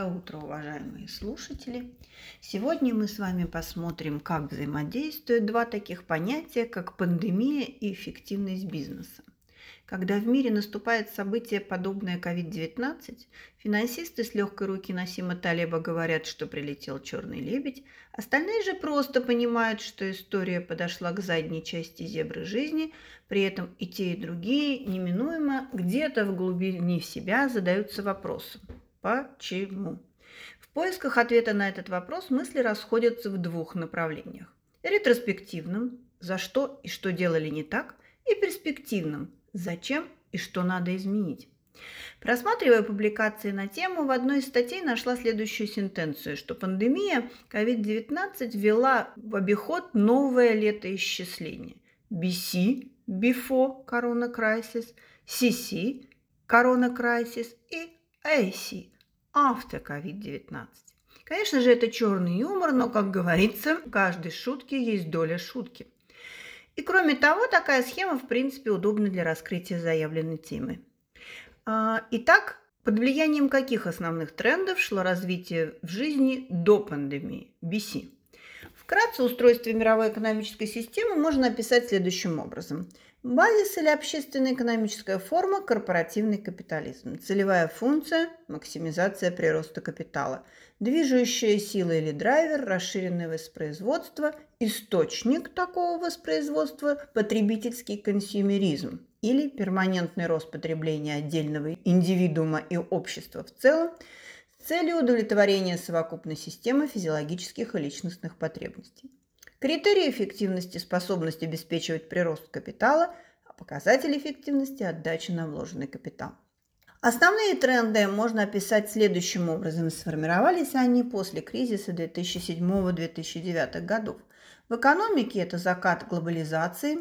Доброе утро, уважаемые слушатели! Сегодня мы с вами посмотрим, как взаимодействуют два таких понятия, как пандемия и эффективность бизнеса. Когда в мире наступает событие, подобное COVID-19, финансисты с легкой руки Насима Талеба говорят, что прилетел черный лебедь, остальные же просто понимают, что история подошла к задней части зебры жизни, при этом и те, и другие неминуемо где-то в глубине себя задаются вопросом «Почему?». В поисках ответа на этот вопрос мысли расходятся в двух направлениях. Ретроспективным – за что и что делали не так, и перспективным – зачем и что надо изменить. Просматривая публикации на тему, в одной из статей нашла следующую сентенцию, что пандемия COVID-19 ввела в обиход новое летоисчисление. BC – Before Corona Crisis, CC – Corona Crisis и AC – After COVID-19. Конечно же, это черный юмор, но, как говорится, в каждой шутке есть доля шутки – и кроме того, такая схема, в принципе, удобна для раскрытия заявленной темы. А, итак, под влиянием каких основных трендов шло развитие в жизни до пандемии, BC? Вкратце устройство мировой экономической системы можно описать следующим образом. Базис или общественная экономическая форма – корпоративный капитализм. Целевая функция – максимизация прироста капитала. Движущая сила или драйвер – расширенное воспроизводство. Источник такого воспроизводства – потребительский консюмеризм или перманентный рост потребления отдельного индивидуума и общества в целом с целью удовлетворения совокупной системы физиологических и личностных потребностей. Критерии эффективности – способность обеспечивать прирост капитала, а показатель эффективности – отдача на вложенный капитал. Основные тренды можно описать следующим образом. Сформировались они после кризиса 2007-2009 годов. В экономике это закат глобализации.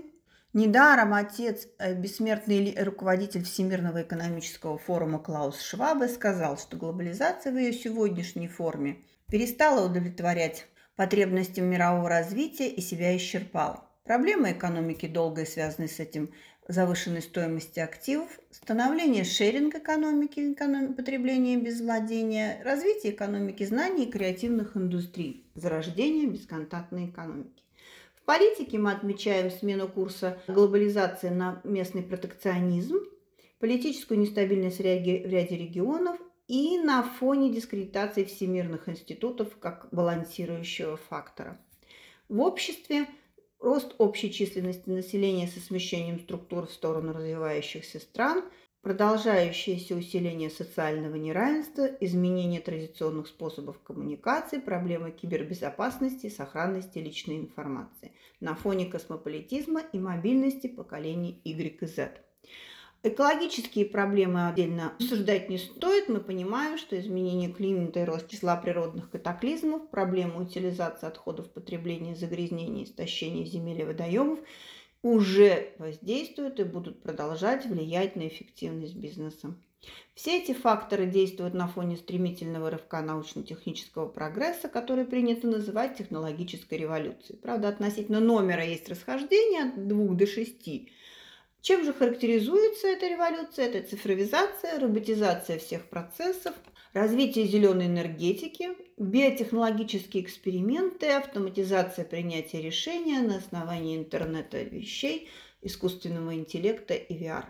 Недаром отец, э, бессмертный руководитель Всемирного экономического форума Клаус Швабе сказал, что глобализация в ее сегодняшней форме перестала удовлетворять потребностям мирового развития и себя исчерпал. Проблемы экономики долго связаны с этим завышенной стоимости активов, становление шеринг экономики, эконом... потребление без владения, развитие экономики знаний и креативных индустрий, зарождение бесконтактной экономики. В политике мы отмечаем смену курса глобализации на местный протекционизм, политическую нестабильность в ряде регионов и на фоне дискредитации всемирных институтов как балансирующего фактора. В обществе рост общей численности населения со смещением структур в сторону развивающихся стран, продолжающееся усиление социального неравенства, изменение традиционных способов коммуникации, проблемы кибербезопасности сохранности личной информации на фоне космополитизма и мобильности поколений Y и Z. Экологические проблемы отдельно обсуждать не стоит. Мы понимаем, что изменение климата и рост числа природных катаклизмов, проблемы утилизации отходов потребления, загрязнения, истощения земель и водоемов уже воздействуют и будут продолжать влиять на эффективность бизнеса. Все эти факторы действуют на фоне стремительного рывка научно-технического прогресса, который принято называть технологической революцией. Правда, относительно номера есть расхождение от 2 до 6 чем же характеризуется эта революция? Это цифровизация, роботизация всех процессов, развитие зеленой энергетики, биотехнологические эксперименты, автоматизация принятия решения на основании интернета вещей, искусственного интеллекта и VR.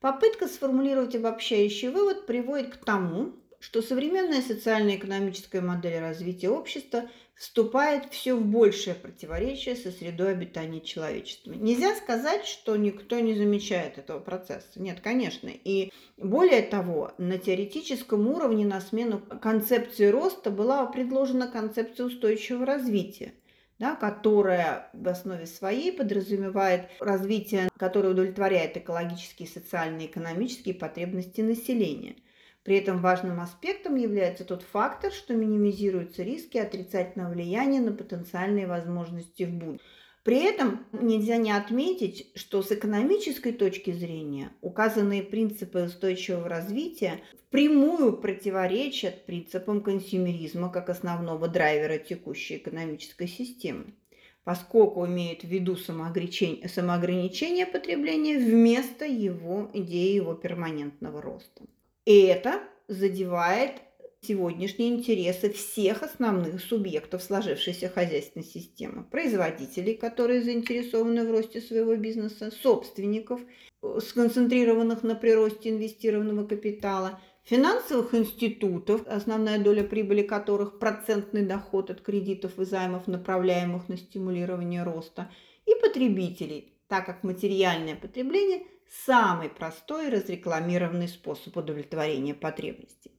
Попытка сформулировать обобщающий вывод приводит к тому, что современная социально-экономическая модель развития общества вступает все в большее противоречие со средой обитания человечества. Нельзя сказать, что никто не замечает этого процесса. Нет, конечно. И более того, на теоретическом уровне на смену концепции роста была предложена концепция устойчивого развития да, которая в основе своей подразумевает развитие, которое удовлетворяет экологические, социальные, экономические потребности населения – при этом важным аспектом является тот фактор, что минимизируются риски отрицательного влияния на потенциальные возможности в будущем. При этом нельзя не отметить, что с экономической точки зрения указанные принципы устойчивого развития впрямую противоречат принципам консюмеризма как основного драйвера текущей экономической системы поскольку имеют в виду самоограничение, потребления вместо его идеи его перманентного роста. Это задевает сегодняшние интересы всех основных субъектов сложившейся хозяйственной системы. Производителей, которые заинтересованы в росте своего бизнеса, собственников, э, сконцентрированных на приросте инвестированного капитала, финансовых институтов, основная доля прибыли которых – процентный доход от кредитов и займов, направляемых на стимулирование роста, и потребителей, так как материальное потребление – самый простой и разрекламированный способ удовлетворения потребностей.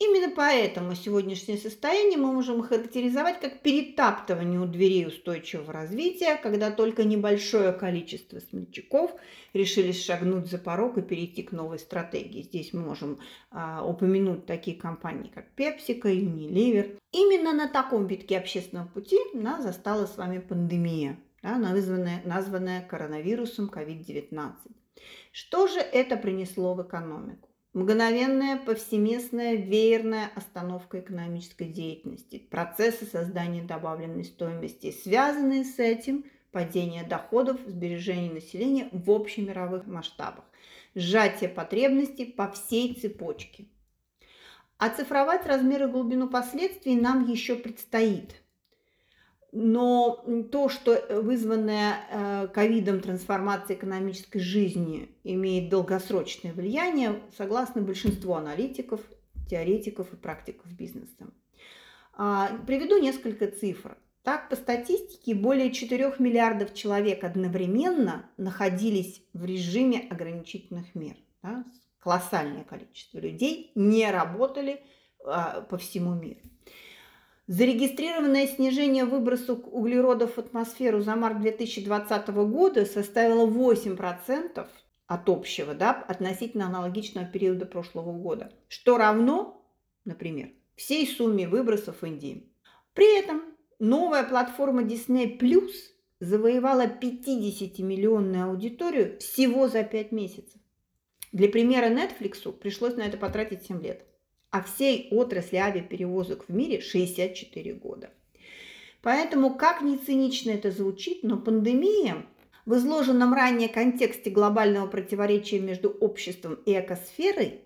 Именно поэтому сегодняшнее состояние мы можем характеризовать как перетаптывание у дверей устойчивого развития, когда только небольшое количество смельчаков решили шагнуть за порог и перейти к новой стратегии. Здесь мы можем а, упомянуть такие компании, как PepsiCo, Unilever. Именно на таком витке общественного пути нас застала с вами пандемия, да, названная, названная коронавирусом COVID-19. Что же это принесло в экономику? Мгновенная, повсеместная, веерная остановка экономической деятельности, процессы создания добавленной стоимости, связанные с этим падение доходов, сбережения населения в общемировых масштабах, сжатие потребностей по всей цепочке. Оцифровать размеры и глубину последствий нам еще предстоит – но то, что вызванная э, ковидом трансформация экономической жизни имеет долгосрочное влияние, согласно большинству аналитиков, теоретиков и практиков бизнеса. А, приведу несколько цифр. Так, по статистике, более 4 миллиардов человек одновременно находились в режиме ограничительных мер. Да? Колоссальное количество людей не работали а, по всему миру. Зарегистрированное снижение выбросов углеродов в атмосферу за март 2020 года составило 8% от общего, да, относительно аналогичного периода прошлого года, что равно, например, всей сумме выбросов Индии. При этом новая платформа Disney Plus завоевала 50-миллионную аудиторию всего за 5 месяцев. Для примера Netflix пришлось на это потратить 7 лет а всей отрасли авиаперевозок в мире 64 года. Поэтому, как ни цинично это звучит, но пандемия в изложенном ранее контексте глобального противоречия между обществом и экосферой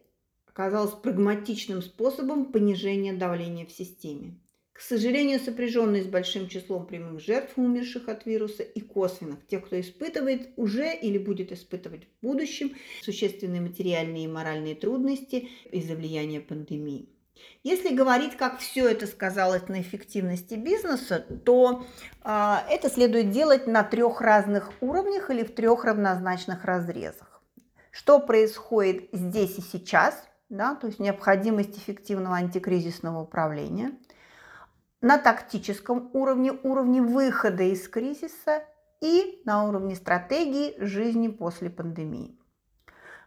оказалась прагматичным способом понижения давления в системе к сожалению, сопряженный с большим числом прямых жертв, умерших от вируса, и косвенных, тех, кто испытывает уже или будет испытывать в будущем существенные материальные и моральные трудности из-за влияния пандемии. Если говорить, как все это сказалось на эффективности бизнеса, то э, это следует делать на трех разных уровнях или в трех равнозначных разрезах. Что происходит здесь и сейчас, да, то есть необходимость эффективного антикризисного управления – на тактическом уровне, уровне выхода из кризиса и на уровне стратегии жизни после пандемии.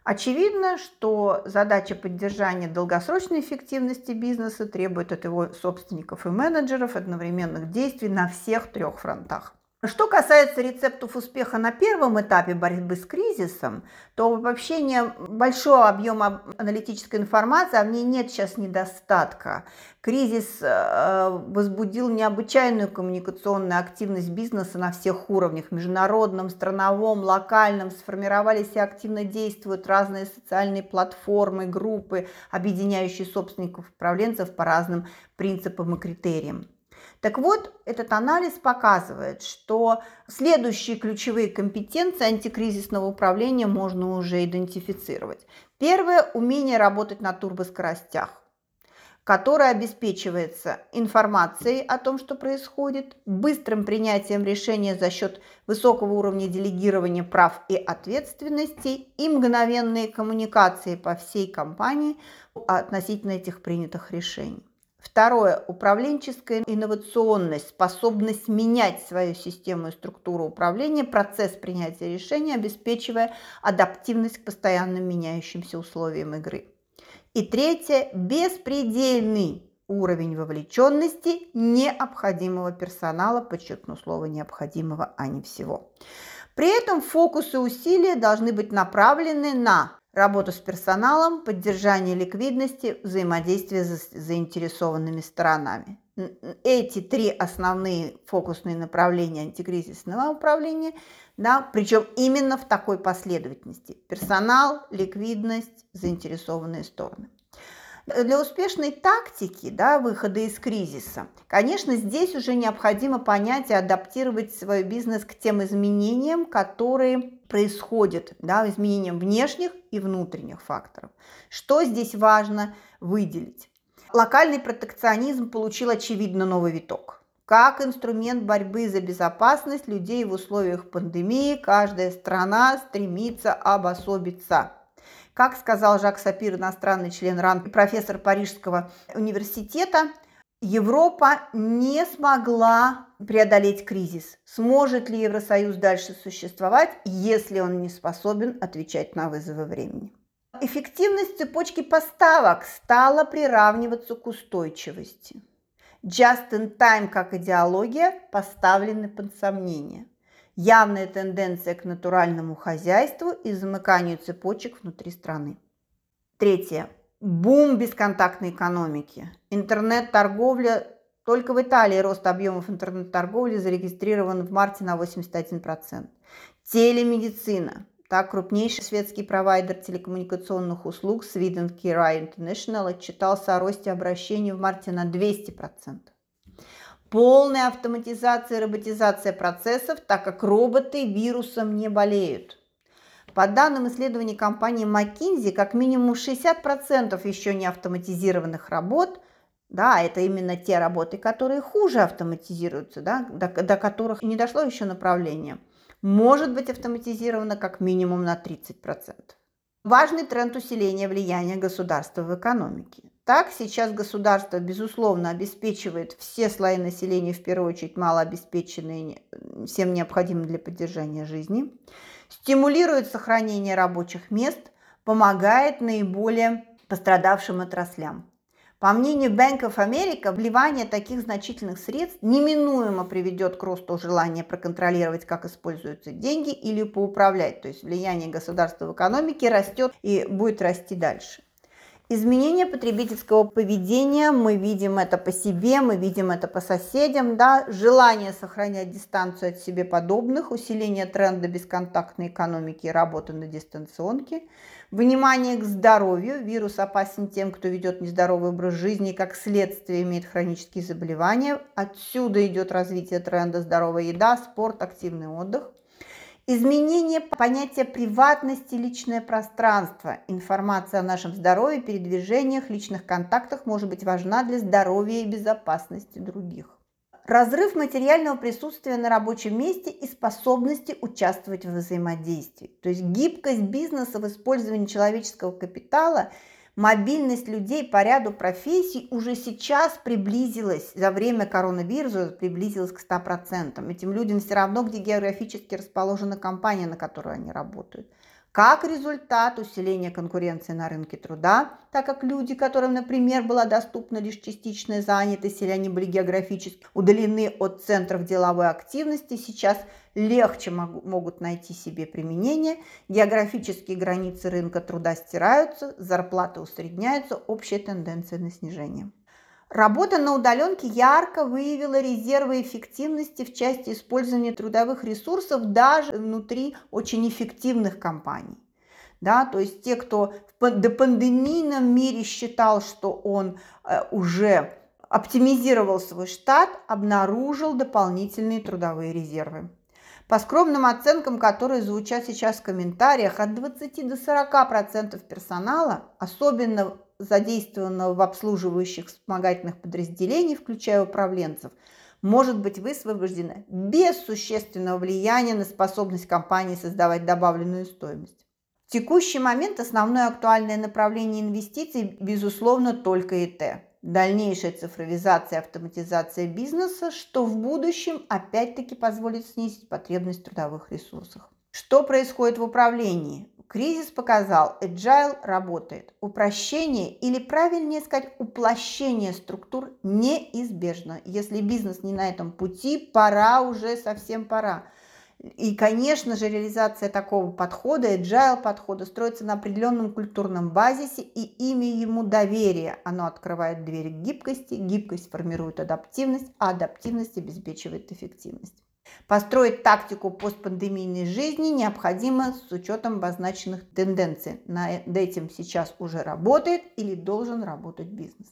Очевидно, что задача поддержания долгосрочной эффективности бизнеса требует от его собственников и менеджеров одновременных действий на всех трех фронтах. Что касается рецептов успеха на первом этапе борьбы с кризисом, то обобщение большого объема аналитической информации, а ней нет сейчас недостатка. Кризис э, возбудил необычайную коммуникационную активность бизнеса на всех уровнях, международном, страновом, локальном. Сформировались и активно действуют разные социальные платформы, группы, объединяющие собственников управленцев по разным принципам и критериям. Так вот, этот анализ показывает, что следующие ключевые компетенции антикризисного управления можно уже идентифицировать. Первое – умение работать на турбоскоростях которое обеспечивается информацией о том, что происходит, быстрым принятием решения за счет высокого уровня делегирования прав и ответственностей и мгновенной коммуникации по всей компании относительно этих принятых решений. Второе – управленческая инновационность, способность менять свою систему и структуру управления, процесс принятия решений, обеспечивая адаптивность к постоянно меняющимся условиям игры. И третье – беспредельный уровень вовлеченности необходимого персонала, подчеркну слово необходимого, а не всего. При этом фокус и усилия должны быть направлены на работу с персоналом, поддержание ликвидности, взаимодействие с заинтересованными сторонами. Эти три основные фокусные направления антикризисного управления, да, причем именно в такой последовательности. Персонал, ликвидность, заинтересованные стороны. Для успешной тактики да, выхода из кризиса, конечно, здесь уже необходимо понять и адаптировать свой бизнес к тем изменениям, которые происходят, да, изменениям внешних и внутренних факторов. Что здесь важно выделить? Локальный протекционизм получил, очевидно, новый виток. Как инструмент борьбы за безопасность людей в условиях пандемии каждая страна стремится обособиться – как сказал Жак Сапир, иностранный член РАН, профессор Парижского университета, Европа не смогла преодолеть кризис. Сможет ли Евросоюз дальше существовать, если он не способен отвечать на вызовы времени? Эффективность цепочки поставок стала приравниваться к устойчивости. Just in time как идеология поставлены под сомнение явная тенденция к натуральному хозяйству и замыканию цепочек внутри страны. Третье. Бум бесконтактной экономики. Интернет-торговля только в Италии рост объемов интернет-торговли зарегистрирован в марте на 81%. Телемедицина. Так, крупнейший светский провайдер телекоммуникационных услуг Sweden Kira International отчитался о росте обращений в марте на 200% полная автоматизация и роботизация процессов, так как роботы вирусом не болеют. По данным исследований компании McKinsey, как минимум 60% еще не автоматизированных работ, да, это именно те работы, которые хуже автоматизируются, да, до, до которых не дошло еще направление, может быть автоматизировано как минимум на 30%. Важный тренд усиления влияния государства в экономике. Так, сейчас государство, безусловно, обеспечивает все слои населения, в первую очередь малообеспеченные, всем необходимым для поддержания жизни, стимулирует сохранение рабочих мест, помогает наиболее пострадавшим отраслям. По мнению Bank of America, вливание таких значительных средств неминуемо приведет к росту желания проконтролировать, как используются деньги или поуправлять. То есть влияние государства в экономике растет и будет расти дальше. Изменение потребительского поведения, мы видим это по себе, мы видим это по соседям, да, желание сохранять дистанцию от себе подобных, усиление тренда бесконтактной экономики и работы на дистанционке, внимание к здоровью, вирус опасен тем, кто ведет нездоровый образ жизни, как следствие имеет хронические заболевания, отсюда идет развитие тренда здоровая еда, спорт, активный отдых – Изменение понятия приватности, личное пространство. Информация о нашем здоровье, передвижениях, личных контактах может быть важна для здоровья и безопасности других. Разрыв материального присутствия на рабочем месте и способности участвовать в взаимодействии. То есть гибкость бизнеса в использовании человеческого капитала – мобильность людей по ряду профессий уже сейчас приблизилась, за время коронавируса приблизилась к 100%. Этим людям все равно, где географически расположена компания, на которую они работают. Как результат усиления конкуренции на рынке труда, так как люди, которым, например, была доступна лишь частичная занятость или они были географически удалены от центров деловой активности, сейчас легче могут найти себе применение, географические границы рынка труда стираются, зарплаты усредняются, общая тенденция на снижение. Работа на удаленке ярко выявила резервы эффективности в части использования трудовых ресурсов даже внутри очень эффективных компаний. Да, то есть те, кто в допандемийном мире считал, что он э, уже оптимизировал свой штат, обнаружил дополнительные трудовые резервы. По скромным оценкам, которые звучат сейчас в комментариях, от 20 до 40% персонала, особенно задействованного в обслуживающих вспомогательных подразделений, включая управленцев, может быть высвобождена без существенного влияния на способность компании создавать добавленную стоимость. В текущий момент основное актуальное направление инвестиций, безусловно, только ИТ. Дальнейшая цифровизация и автоматизация бизнеса, что в будущем опять-таки позволит снизить потребность в трудовых ресурсах. Что происходит в управлении? Кризис показал, agile работает. Упрощение или правильнее сказать уплощение структур неизбежно. Если бизнес не на этом пути, пора уже, совсем пора. И, конечно же, реализация такого подхода, agile подхода, строится на определенном культурном базисе и имя ему доверие. Оно открывает двери к гибкости, гибкость формирует адаптивность, а адаптивность обеспечивает эффективность. Построить тактику постпандемийной жизни необходимо с учетом обозначенных тенденций. Над этим сейчас уже работает или должен работать бизнес.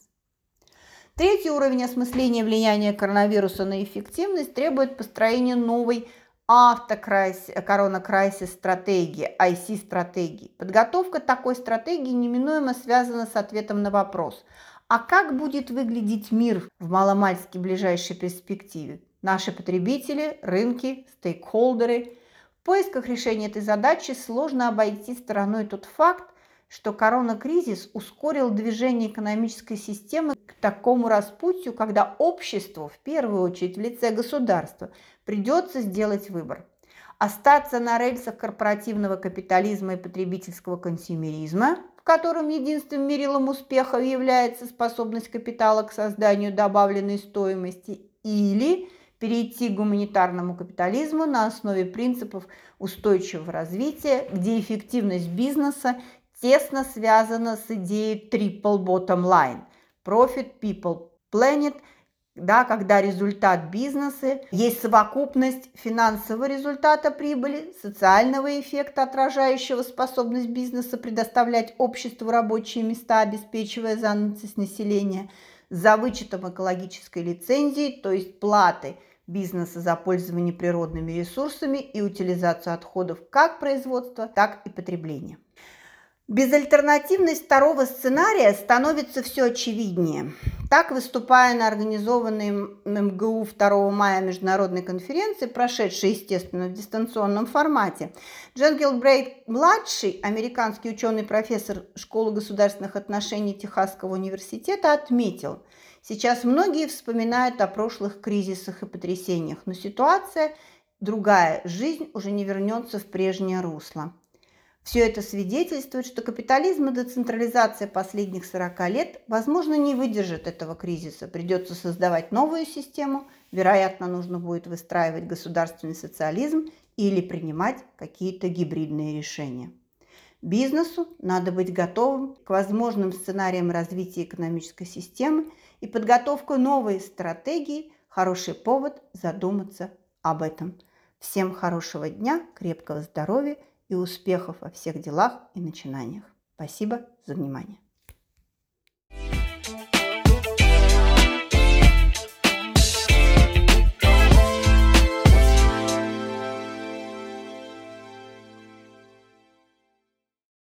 Третий уровень осмысления влияния коронавируса на эффективность требует построения новой автокорона-крайсис стратегии, IC-стратегии. Подготовка такой стратегии неминуемо связана с ответом на вопрос, а как будет выглядеть мир в маломальски ближайшей перспективе? Наши потребители, рынки, стейкхолдеры. В поисках решения этой задачи сложно обойти стороной тот факт, что коронакризис ускорил движение экономической системы к такому распутью, когда обществу, в первую очередь в лице государства, придется сделать выбор. Остаться на рельсах корпоративного капитализма и потребительского консюмеризма, в котором единственным мерилом успеха является способность капитала к созданию добавленной стоимости, или перейти к гуманитарному капитализму на основе принципов устойчивого развития, где эффективность бизнеса тесно связана с идеей triple bottom line – profit, people, planet – да, когда результат бизнеса есть совокупность финансового результата прибыли, социального эффекта, отражающего способность бизнеса предоставлять обществу рабочие места, обеспечивая занятость населения, за вычетом экологической лицензии, то есть платы бизнеса за пользование природными ресурсами и утилизацию отходов как производства, так и потребления. Безальтернативность второго сценария становится все очевиднее. Так, выступая на организованной МГУ 2 мая международной конференции, прошедшей, естественно, в дистанционном формате, Джен Гилбрейт-младший, американский ученый-профессор Школы государственных отношений Техасского университета, отметил, сейчас многие вспоминают о прошлых кризисах и потрясениях, но ситуация другая, жизнь уже не вернется в прежнее русло. Все это свидетельствует, что капитализм и децентрализация последних 40 лет, возможно, не выдержат этого кризиса. Придется создавать новую систему, вероятно, нужно будет выстраивать государственный социализм или принимать какие-то гибридные решения. Бизнесу надо быть готовым к возможным сценариям развития экономической системы и подготовка новой стратегии – хороший повод задуматься об этом. Всем хорошего дня, крепкого здоровья – и успехов во всех делах и начинаниях. Спасибо за внимание.